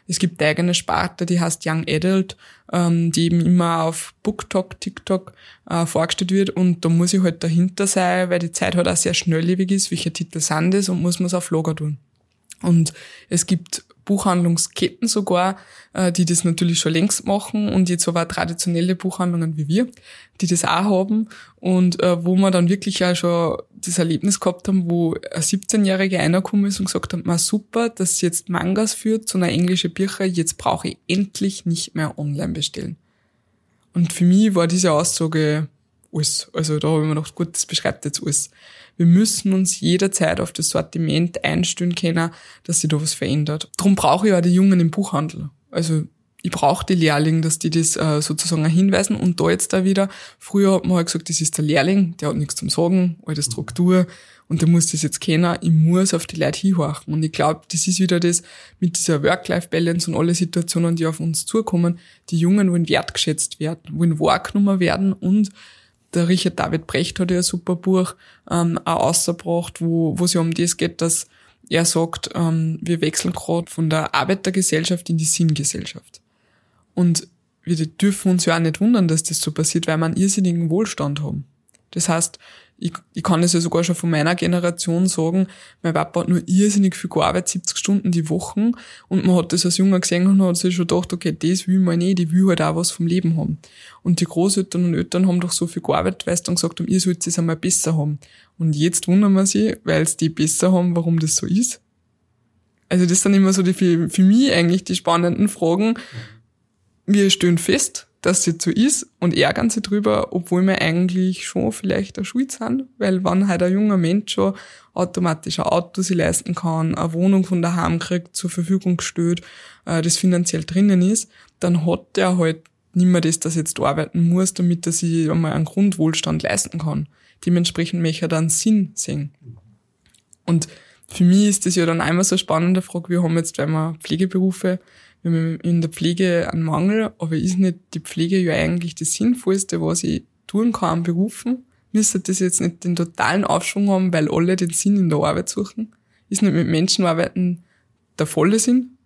Speaker 1: Es gibt eigene Sparte, die heißt Young Adult, ähm, die eben immer auf BookTok, TikTok äh, vorgestellt wird und da muss ich halt dahinter sein, weil die Zeit halt auch sehr schnelllebig ist, welche Titel sind das und muss man es auf Lager tun. Und es gibt Buchhandlungsketten sogar, äh, die das natürlich schon längst machen und jetzt aber traditionelle Buchhandlungen wie wir, die das auch haben und äh, wo wir dann wirklich auch schon das Erlebnis gehabt haben, wo ein 17-Jähriger reingekommen ist und gesagt hat, ma super, dass jetzt Mangas führt, so eine englische Bücher, jetzt brauche ich endlich nicht mehr online bestellen. Und für mich war diese Aussage alles. Also da habe ich mir gedacht, gut, das beschreibt jetzt alles. Wir müssen uns jederzeit auf das Sortiment einstellen können, dass sich da was verändert. Darum brauche ich auch die Jungen im Buchhandel. Also ich brauche die Lehrlinge, dass die das äh, sozusagen hinweisen. Und da jetzt da wieder, früher hat man halt gesagt, das ist der Lehrling, der hat nichts zum Sagen, alte Struktur und der muss das jetzt kennen. Ich muss auf die Leute hinhorchen. Und ich glaube, das ist wieder das mit dieser Work-Life-Balance und alle Situationen, die auf uns zukommen. Die Jungen wollen wertgeschätzt werden, wollen wahrgenommen werden und der Richard David Brecht hat ja ein super Buch ähm, auch ausgebracht, wo, wo es ja um das geht, dass er sagt, ähm, wir wechseln gerade von der Arbeitergesellschaft in die Sinngesellschaft. Und wir dürfen uns ja auch nicht wundern, dass das so passiert, weil wir einen irrsinnigen Wohlstand haben. Das heißt, ich, ich kann das ja sogar schon von meiner Generation sagen, mein Papa hat nur irrsinnig viel gearbeitet, 70 Stunden die Woche, und man hat das als Junger gesehen und hat sich schon gedacht, okay, das will man nicht, ich will halt auch was vom Leben haben. Und die Großeltern und Eltern haben doch so viel gearbeitet, weil sie dann gesagt haben, ihr sollt es einmal besser haben. Und jetzt wundern wir sich, weil es die besser haben, warum das so ist. Also das sind immer so die, für, für mich eigentlich die spannenden Fragen. Wir stehen fest, dass sie so ist und ärgern sie drüber, obwohl wir eigentlich schon vielleicht schuld sind, weil wenn halt ein junger Mensch schon automatisch ein Auto sich leisten kann, eine Wohnung von daheim kriegt, zur Verfügung gestellt, äh, das finanziell drinnen ist, dann hat der halt nicht mehr das, dass er jetzt arbeiten muss, damit er sich einmal einen Grundwohlstand leisten kann. Dementsprechend möchte er dann Sinn sehen. Und für mich ist das ja dann einmal so eine spannende Frage, wir haben jetzt, wenn wir Pflegeberufe wir haben in der Pflege einen Mangel, aber ist nicht die Pflege ja eigentlich das Sinnvollste, was ich tun kann an Berufen? Müsste das jetzt nicht den totalen Aufschwung haben, weil alle den Sinn in der Arbeit suchen? Ist nicht mit Menschen arbeiten der volle Sinn?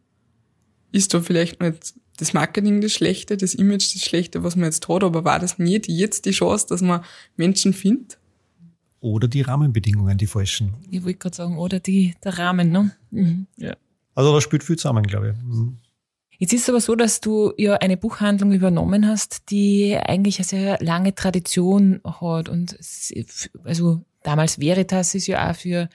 Speaker 1: Ist da vielleicht nicht das Marketing das Schlechte, das Image das Schlechte, was man jetzt hat, aber war das nicht jetzt die Chance, dass man Menschen findet?
Speaker 3: Oder die Rahmenbedingungen, die falschen.
Speaker 2: Ich wollte gerade sagen, oder die, der Rahmen, ne? Mhm.
Speaker 3: Ja. Also da spielt viel zusammen, glaube ich. Mhm.
Speaker 2: Jetzt ist es aber so, dass du ja eine Buchhandlung übernommen hast, die eigentlich eine sehr lange Tradition hat. Und also damals Veritas ist ja auch für,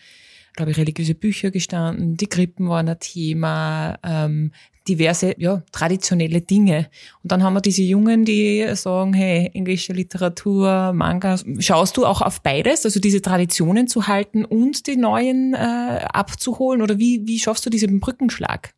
Speaker 2: glaube ich, religiöse Bücher gestanden. Die Krippen waren ein Thema, ähm, diverse, ja, traditionelle Dinge. Und dann haben wir diese Jungen, die sagen, hey, englische Literatur, Manga. Schaust du auch auf beides, also diese Traditionen zu halten und die neuen äh, abzuholen? Oder wie, wie schaffst du diesen Brückenschlag?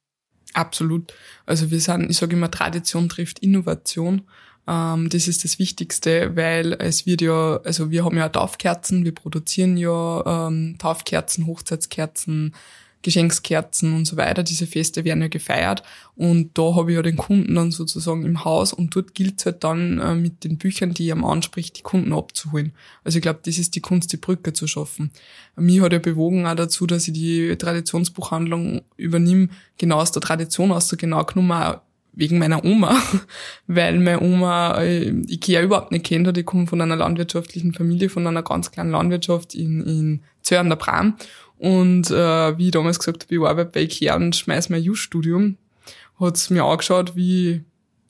Speaker 1: Absolut. Also wir sind, ich sage immer, Tradition trifft Innovation. Ähm, das ist das Wichtigste, weil es wird ja, also wir haben ja Taufkerzen, wir produzieren ja ähm, Taufkerzen, Hochzeitskerzen, Geschenkskerzen und so weiter. Diese Feste werden ja gefeiert und da habe ich ja den Kunden dann sozusagen im Haus und dort gilt es halt dann äh, mit den Büchern, die er anspricht, die Kunden abzuholen. Also ich glaube, das ist die Kunst, die Brücke zu schaffen. Mir hat ja bewogen auch dazu, dass ich die Traditionsbuchhandlung übernehme, genau aus der Tradition, aus der genau genommen wegen meiner Oma, weil meine Oma äh, Ikea überhaupt nicht kennt hat. Ich komme von einer landwirtschaftlichen Familie, von einer ganz kleinen Landwirtschaft in, in Zör an der Bram und äh, wie ich damals gesagt habe, ich arbeite bei Ikea und schmeiß mein Just-Studium, hat's mir angeschaut, wie,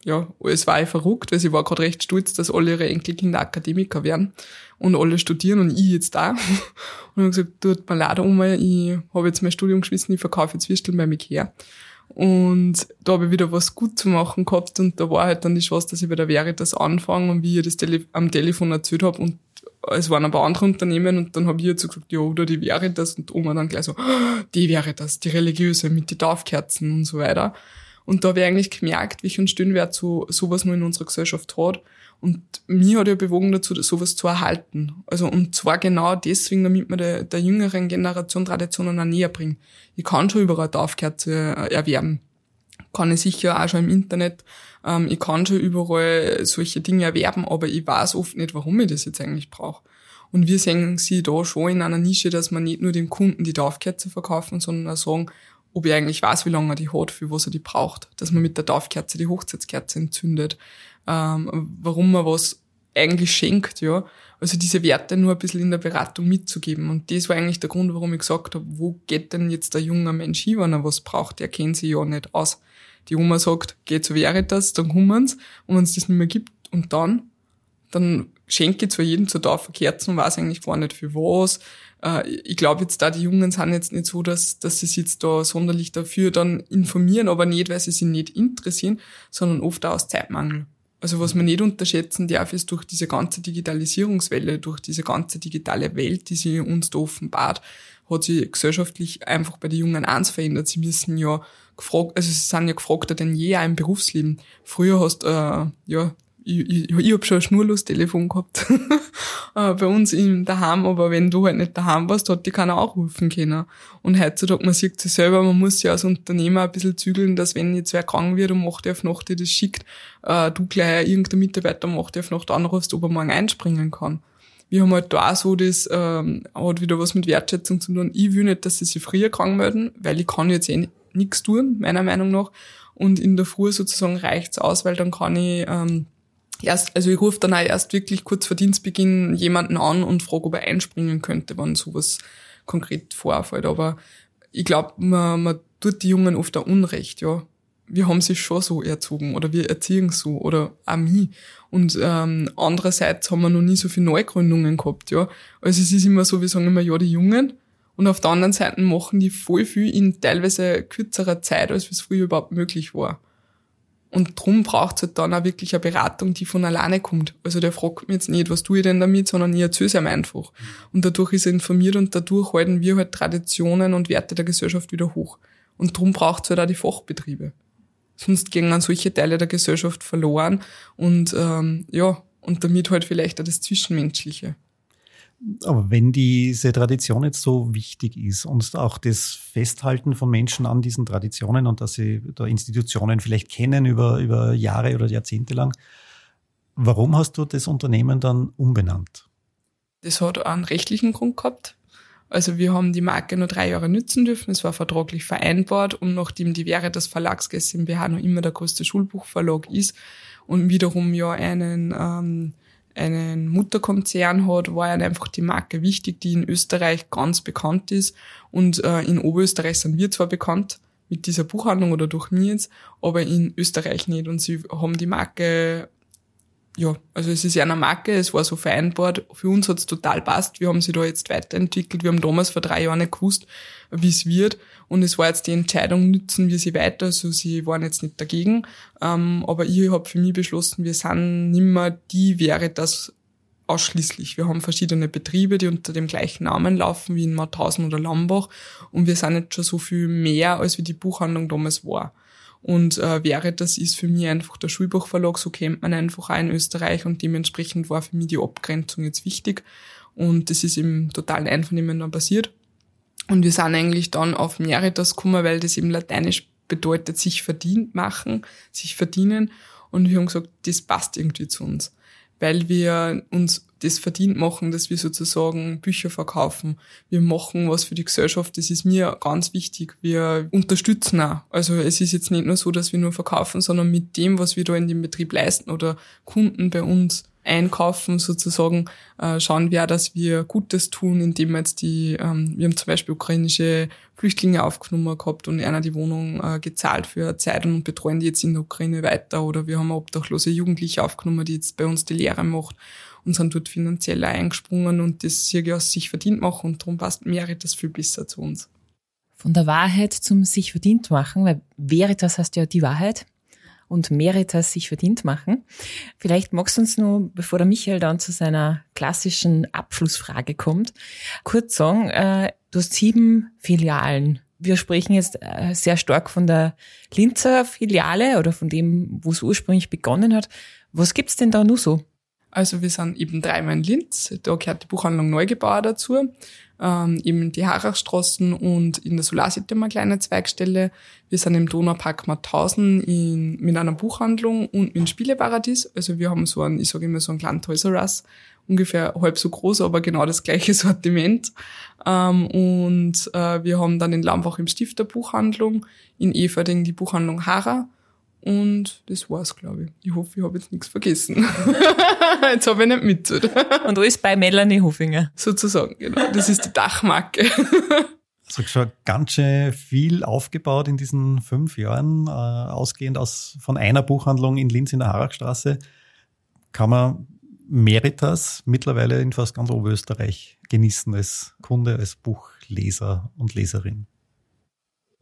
Speaker 1: ja, es war ich verrückt, weil sie war gerade recht stolz, dass alle ihre Enkelkinder Akademiker werden und alle studieren und ich jetzt da. Und habe gesagt, tut mir leid, Oma, ich habe jetzt mein Studium geschmissen, ich verkaufe jetzt Würstel beim Ikea. Und da habe ich wieder was gut zu machen gehabt und da war halt dann die Chance, dass ich bei der Veritas anfange und wie ich das Tele am Telefon erzählt habe und es waren aber andere Unternehmen und dann habe ich jetzt so gesagt, ja, oder die wäre das und Oma dann gleich so, oh, die wäre das, die religiöse mit den Taufkerzen und so weiter. Und da habe ich eigentlich gemerkt, welchen Stellenwert so sowas nur in unserer Gesellschaft hat. Und mir hat ja bewogen dazu, sowas zu erhalten. Also, und zwar genau deswegen, damit man der, der jüngeren Generation Traditionen auch näher bringt. Ich kann schon überall Taufkerze äh, erwerben. Kann ich sicher auch schon im Internet ähm, ich kann schon überall solche Dinge erwerben, aber ich weiß oft nicht, warum ich das jetzt eigentlich brauche. Und wir sehen sie da schon in einer Nische, dass man nicht nur dem Kunden die Taufkerze verkaufen, sondern auch sagen, ob ich eigentlich weiß, wie lange er die hat, für was er die braucht. Dass man mit der Taufkerze die Hochzeitskerze entzündet. Ähm, warum man was eigentlich schenkt, ja. Also diese Werte nur ein bisschen in der Beratung mitzugeben. Und das war eigentlich der Grund, warum ich gesagt habe, wo geht denn jetzt der junge Mensch hin, wenn er was braucht? Der kennt sich ja nicht aus. Die Oma sagt, geh zu Veritas, dann kommen sie. Und wenn es das nicht mehr gibt, und dann, dann schenke ich zwar jedem zur Taufe Kerzen, weiß eigentlich gar nicht für was. Äh, ich glaube jetzt da, die Jungen sind jetzt nicht so, dass, dass sie sich jetzt da sonderlich dafür dann informieren, aber nicht, weil sie sich nicht interessieren, sondern oft auch aus Zeitmangel. Also was man nicht unterschätzen darf, ist durch diese ganze Digitalisierungswelle, durch diese ganze digitale Welt, die sie uns da offenbart, hat sich gesellschaftlich einfach bei den Jungen eins verändert. Sie müssen ja gefragt, also sie sind ja gefragter denn je auch im Berufsleben. Früher hast äh, ja ich, ich, ich hab schon ein Schnurlos-Telefon gehabt äh, bei uns im daheim, aber wenn du halt nicht daheim warst, hat die keiner auch rufen können. Und heutzutage, man sieht sich selber, man muss ja als Unternehmer ein bisschen zügeln, dass wenn jetzt wer krank wird und macht auf Nacht dir das schickt, äh, du gleich irgendein Mitarbeiter macht auf Nacht anrufst, ob er morgen einspringen kann. Wir haben halt da auch so das, ähm, hat wieder was mit Wertschätzung zu tun. Ich will nicht, dass sie sich früher krank melden, weil ich kann jetzt eh nichts tun, meiner Meinung nach. Und in der Früh sozusagen reicht's aus, weil dann kann ich ähm, erst, also ich rufe dann auch erst wirklich kurz vor Dienstbeginn jemanden an und frage, ob er einspringen könnte, wenn sowas konkret vorfällt. Aber ich glaube, man, man tut die Jungen oft auch Unrecht, ja. Wir haben sie schon so erzogen oder wir erziehen so oder auch mich. Und ähm, andererseits haben wir noch nie so viele Neugründungen gehabt, ja. Also es ist immer so, wir sagen immer, ja, die Jungen. Und auf der anderen Seite machen die voll viel in teilweise kürzerer Zeit, als es früher überhaupt möglich war. Und drum braucht es halt dann auch wirklich eine Beratung, die von alleine kommt. Also der fragt mich jetzt nicht, was tue ich denn damit, sondern ich erzähle es ihm einfach. Und dadurch ist er informiert und dadurch halten wir halt Traditionen und Werte der Gesellschaft wieder hoch. Und drum braucht es halt auch die Fachbetriebe. Sonst gehen dann solche Teile der Gesellschaft verloren und ähm, ja, und damit halt vielleicht auch das Zwischenmenschliche.
Speaker 3: Aber wenn diese Tradition jetzt so wichtig ist und auch das Festhalten von Menschen an diesen Traditionen und dass sie da Institutionen vielleicht kennen über, über Jahre oder Jahrzehnte lang, warum hast du das Unternehmen dann umbenannt?
Speaker 1: Das hat einen rechtlichen Grund gehabt. Also wir haben die Marke nur drei Jahre nützen dürfen. Es war vertraglich vereinbart und nachdem die Wäre das Verlags GmbH noch immer der größte Schulbuchverlag ist und wiederum ja einen ähm, einen Mutterkonzern hat, war ja einfach die Marke wichtig, die in Österreich ganz bekannt ist. Und äh, in Oberösterreich sind wir zwar bekannt mit dieser Buchhandlung oder durch mir jetzt, aber in Österreich nicht. Und sie haben die Marke ja, also es ist ja eine Marke, es war so vereinbart. Für uns hat's total passt. Wir haben sie da jetzt weiterentwickelt. Wir haben damals vor drei Jahren nicht gewusst, wie es wird. Und es war jetzt die Entscheidung, nützen wir sie weiter. Also sie waren jetzt nicht dagegen. Ähm, aber ich habe für mich beschlossen, wir sind nimmer die wäre das ausschließlich. Wir haben verschiedene Betriebe, die unter dem gleichen Namen laufen wie in Mauthausen oder Lambach. Und wir sind jetzt schon so viel mehr, als wie die Buchhandlung damals war. Und äh, wäre das ist für mich einfach der Schulbuchverlag, so kennt man einfach auch in Österreich und dementsprechend war für mich die Abgrenzung jetzt wichtig. Und das ist im totalen Einvernehmen dann passiert. Und wir sind eigentlich dann auf Meritas gekommen, weil das eben lateinisch bedeutet, sich verdient machen, sich verdienen. Und wir haben gesagt, das passt irgendwie zu uns weil wir uns das verdient machen, dass wir sozusagen Bücher verkaufen. Wir machen was für die Gesellschaft, das ist mir ganz wichtig. Wir unterstützen auch. Also es ist jetzt nicht nur so, dass wir nur verkaufen, sondern mit dem, was wir da in dem Betrieb leisten oder Kunden bei uns einkaufen sozusagen, äh, schauen wir dass wir Gutes tun, indem wir jetzt die, ähm, wir haben zum Beispiel ukrainische Flüchtlinge aufgenommen gehabt und einer die Wohnung äh, gezahlt für Zeit und betreuen die jetzt in der Ukraine weiter oder wir haben obdachlose Jugendliche aufgenommen, die jetzt bei uns die Lehre macht und sind dort finanziell eingesprungen und das hier aus sich verdient machen und darum passt Meritas viel besser zu uns.
Speaker 2: Von der Wahrheit zum sich verdient machen, weil Veritas heißt ja die Wahrheit und Meritas sich verdient machen. Vielleicht magst du uns nur, bevor der Michael dann zu seiner klassischen Abschlussfrage kommt, kurz sagen, äh, du hast sieben Filialen. Wir sprechen jetzt äh, sehr stark von der Linzer Filiale oder von dem, wo es ursprünglich begonnen hat. Was gibt's denn da nur so?
Speaker 1: Also wir sind eben dreimal in Linz, da gehört die Buchhandlung Neugebauer dazu ähm, eben die Harachstraßen und in der Solarcity haben eine kleine Zweigstelle. Wir sind im Donaupark Mauthausen in, mit einer Buchhandlung und einem Spieleparadies. Also wir haben so ein, ich sage immer so ein kleinen Toys R Us, ungefähr halb so groß, aber genau das gleiche Sortiment. Ähm, und äh, wir haben dann in Lambach im Stifter Buchhandlung, in Everding die Buchhandlung Hara Und das war's, glaube ich. Ich hoffe, ich habe jetzt nichts vergessen. jetzt habe ich nicht mit.
Speaker 2: Und alles bei Melanie Hofinger.
Speaker 1: Sozusagen, genau. Das ist die Dachmarke.
Speaker 3: Also schon ganz schön viel aufgebaut in diesen fünf Jahren, äh, ausgehend aus von einer Buchhandlung in Linz in der Harachstraße, kann man Meritas mittlerweile in fast ganz Oberösterreich genießen als Kunde, als Buchleser und Leserin.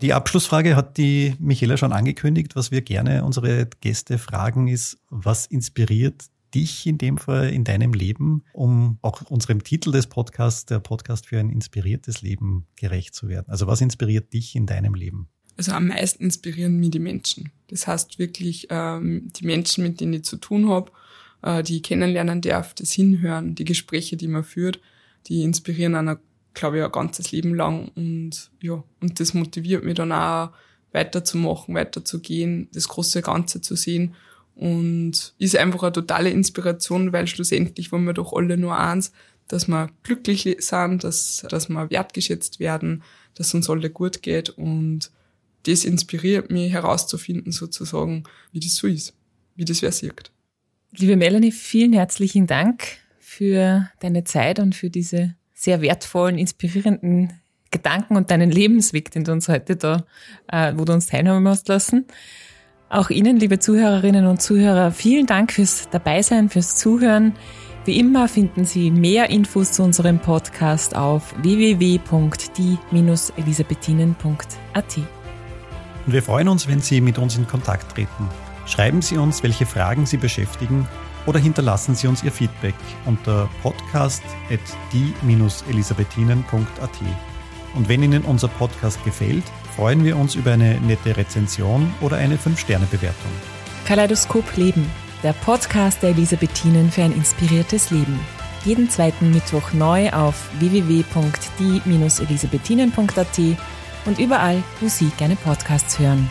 Speaker 3: Die Abschlussfrage hat die Michaela schon angekündigt. Was wir gerne unsere Gäste fragen ist, was inspiriert dich in dem Fall in deinem Leben, um auch unserem Titel des Podcasts, der Podcast für ein inspiriertes Leben gerecht zu werden? Also was inspiriert dich in deinem Leben?
Speaker 1: Also am meisten inspirieren mich die Menschen. Das heißt wirklich ähm, die Menschen, mit denen ich zu tun habe, äh, die ich kennenlernen darf, das Hinhören, die Gespräche, die man führt, die inspirieren einer glaube ich, ein ganzes Leben lang. Und ja, und das motiviert mich dann auch, weiterzumachen, weiterzugehen, das große Ganze zu sehen. Und ist einfach eine totale Inspiration, weil schlussendlich wollen wir doch alle nur eins, dass wir glücklich sind, dass, dass wir wertgeschätzt werden, dass uns alle gut geht. Und das inspiriert mich herauszufinden, sozusagen, wie das so ist, wie das wer sieht.
Speaker 2: Liebe Melanie, vielen herzlichen Dank für deine Zeit und für diese sehr wertvollen, inspirierenden Gedanken und deinen Lebensweg, den du uns heute da, äh, wo du uns teilhaben hast lassen. Auch Ihnen, liebe Zuhörerinnen und Zuhörer, vielen Dank fürs Dabeisein, fürs Zuhören. Wie immer finden Sie mehr Infos zu unserem Podcast auf www.die-elisabethinen.at.
Speaker 3: Und wir freuen uns, wenn Sie mit uns in Kontakt treten. Schreiben Sie uns, welche Fragen Sie beschäftigen oder hinterlassen Sie uns Ihr Feedback unter podcast.die-elisabethinen.at. Und wenn Ihnen unser Podcast gefällt, freuen wir uns über eine nette Rezension oder eine 5-Sterne-Bewertung.
Speaker 2: Kaleidoskop Leben, der Podcast der Elisabethinen für ein inspiriertes Leben. Jeden zweiten Mittwoch neu auf www.die-elisabethinen.at und überall, wo Sie gerne Podcasts hören.